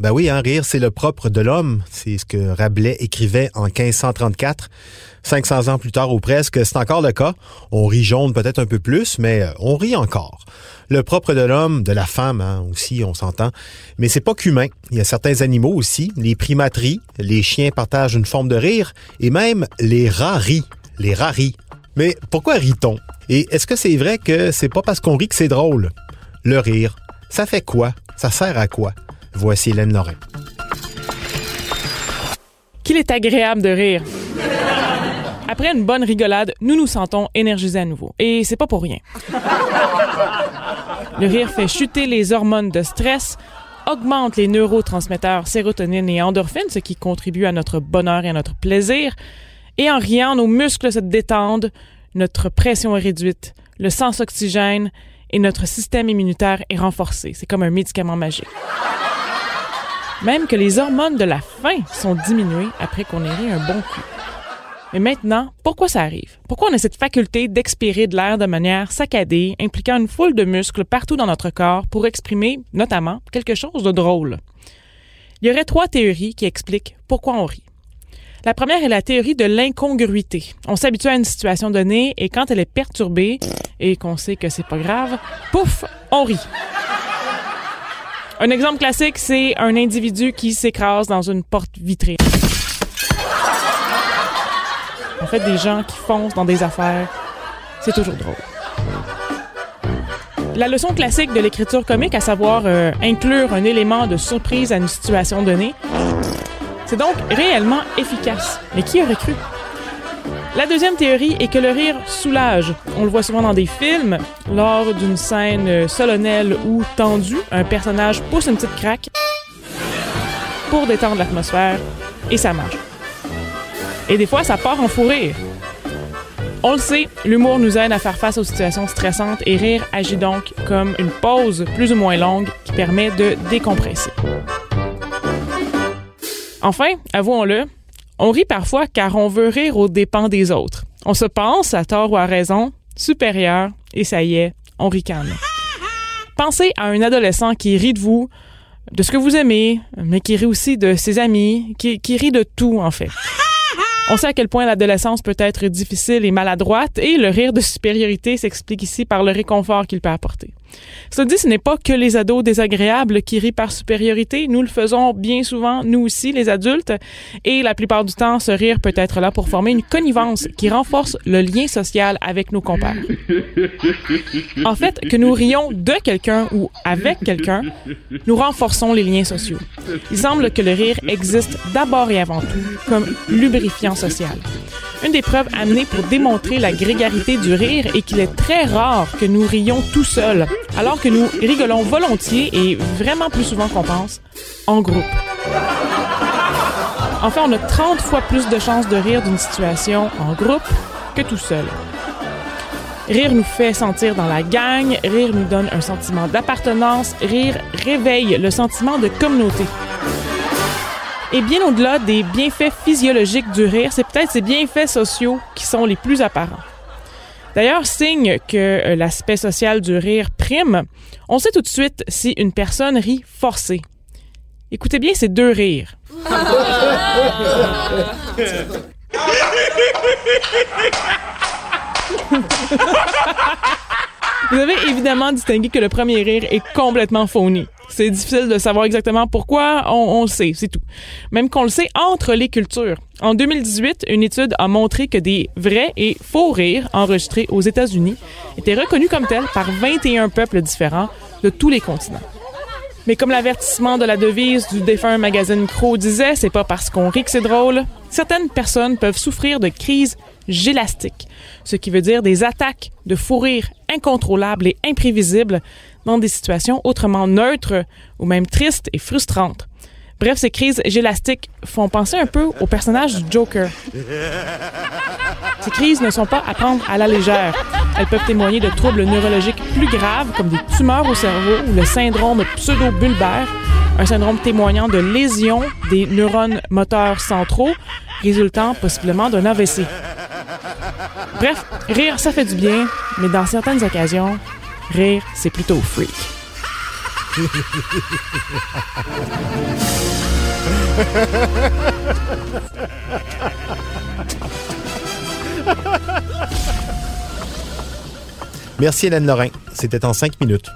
Ben oui, hein, rire, c'est le propre de l'homme. C'est ce que Rabelais écrivait en 1534. 500 ans plus tard ou presque, c'est encore le cas. On rit jaune peut-être un peu plus, mais euh, on rit encore. Le propre de l'homme, de la femme hein, aussi, on s'entend. Mais c'est pas qu'humain. Il y a certains animaux aussi. Les primateries, les chiens partagent une forme de rire, et même les rats rient. Les rats rient. Mais pourquoi rit-on? Et est-ce que c'est vrai que c'est pas parce qu'on rit que c'est drôle? Le rire, ça fait quoi? Ça sert à quoi? Voici Hélène Lorrain. Qu'il est agréable de rire. Après une bonne rigolade, nous nous sentons énergisés à nouveau. Et c'est pas pour rien. Le rire fait chuter les hormones de stress, augmente les neurotransmetteurs sérotonine et endorphine, ce qui contribue à notre bonheur et à notre plaisir. Et en riant, nos muscles se détendent, notre pression est réduite, le sang s'oxygène et notre système immunitaire est renforcé. C'est comme un médicament magique. Même que les hormones de la faim sont diminuées après qu'on ait ri un bon coup. Mais maintenant, pourquoi ça arrive? Pourquoi on a cette faculté d'expirer de l'air de manière saccadée, impliquant une foule de muscles partout dans notre corps pour exprimer, notamment, quelque chose de drôle? Il y aurait trois théories qui expliquent pourquoi on rit. La première est la théorie de l'incongruité. On s'habitue à une situation donnée et quand elle est perturbée et qu'on sait que c'est pas grave, pouf, on rit. Un exemple classique, c'est un individu qui s'écrase dans une porte vitrée. En fait, des gens qui foncent dans des affaires, c'est toujours drôle. La leçon classique de l'écriture comique, à savoir euh, inclure un élément de surprise à une situation donnée, c'est donc réellement efficace. Mais qui aurait cru? La deuxième théorie est que le rire soulage. On le voit souvent dans des films. Lors d'une scène solennelle ou tendue, un personnage pousse une petite craque pour détendre l'atmosphère et ça marche. Et des fois, ça part en fou rire. On le sait, l'humour nous aide à faire face aux situations stressantes et rire agit donc comme une pause plus ou moins longue qui permet de décompresser. Enfin, avouons-le, on rit parfois car on veut rire aux dépens des autres. On se pense, à tort ou à raison, supérieur et ça y est, on ricane. Pensez à un adolescent qui rit de vous, de ce que vous aimez, mais qui rit aussi de ses amis, qui, qui rit de tout en fait. On sait à quel point l'adolescence peut être difficile et maladroite et le rire de supériorité s'explique ici par le réconfort qu'il peut apporter. Cela dit, ce n'est pas que les ados désagréables qui rient par supériorité. Nous le faisons bien souvent, nous aussi, les adultes. Et la plupart du temps, ce rire peut être là pour former une connivence qui renforce le lien social avec nos compères. En fait, que nous rions de quelqu'un ou avec quelqu'un, nous renforçons les liens sociaux. Il semble que le rire existe d'abord et avant tout comme lubrifiant social. Une des preuves amenées pour démontrer la grégarité du rire est qu'il est très rare que nous rions tout seuls, alors que nous rigolons volontiers et vraiment plus souvent qu'on pense, en groupe. Enfin, on a 30 fois plus de chances de rire d'une situation en groupe que tout seul. Rire nous fait sentir dans la gang, rire nous donne un sentiment d'appartenance, rire réveille le sentiment de communauté. Et bien au-delà des bienfaits physiologiques du rire, c'est peut-être ces bienfaits sociaux qui sont les plus apparents. D'ailleurs, signe que euh, l'aspect social du rire prime, on sait tout de suite si une personne rit forcé. Écoutez bien ces deux rires. Vous avez évidemment distingué que le premier rire est complètement phony. C'est difficile de savoir exactement pourquoi, on, le sait, c'est tout. Même qu'on le sait entre les cultures. En 2018, une étude a montré que des vrais et faux rires enregistrés aux États-Unis étaient reconnus comme tels par 21 peuples différents de tous les continents. Mais comme l'avertissement de la devise du défunt magazine Crow disait, c'est pas parce qu'on rit que c'est drôle. Certaines personnes peuvent souffrir de crises gélastiques, ce qui veut dire des attaques de fou rire incontrôlables et imprévisibles dans des situations autrement neutres ou même tristes et frustrantes. Bref, ces crises gélastiques font penser un peu au personnage du Joker. Ces crises ne sont pas à prendre à la légère. Elles peuvent témoigner de troubles neurologiques plus graves comme des tumeurs au cerveau ou le syndrome pseudo-bulbaire, un syndrome témoignant de lésions des neurones moteurs centraux résultant possiblement d'un AVC. Bref, rire, ça fait du bien, mais dans certaines occasions, Rire, c'est plutôt freak. Merci Hélène Lorrain. C'était en cinq minutes.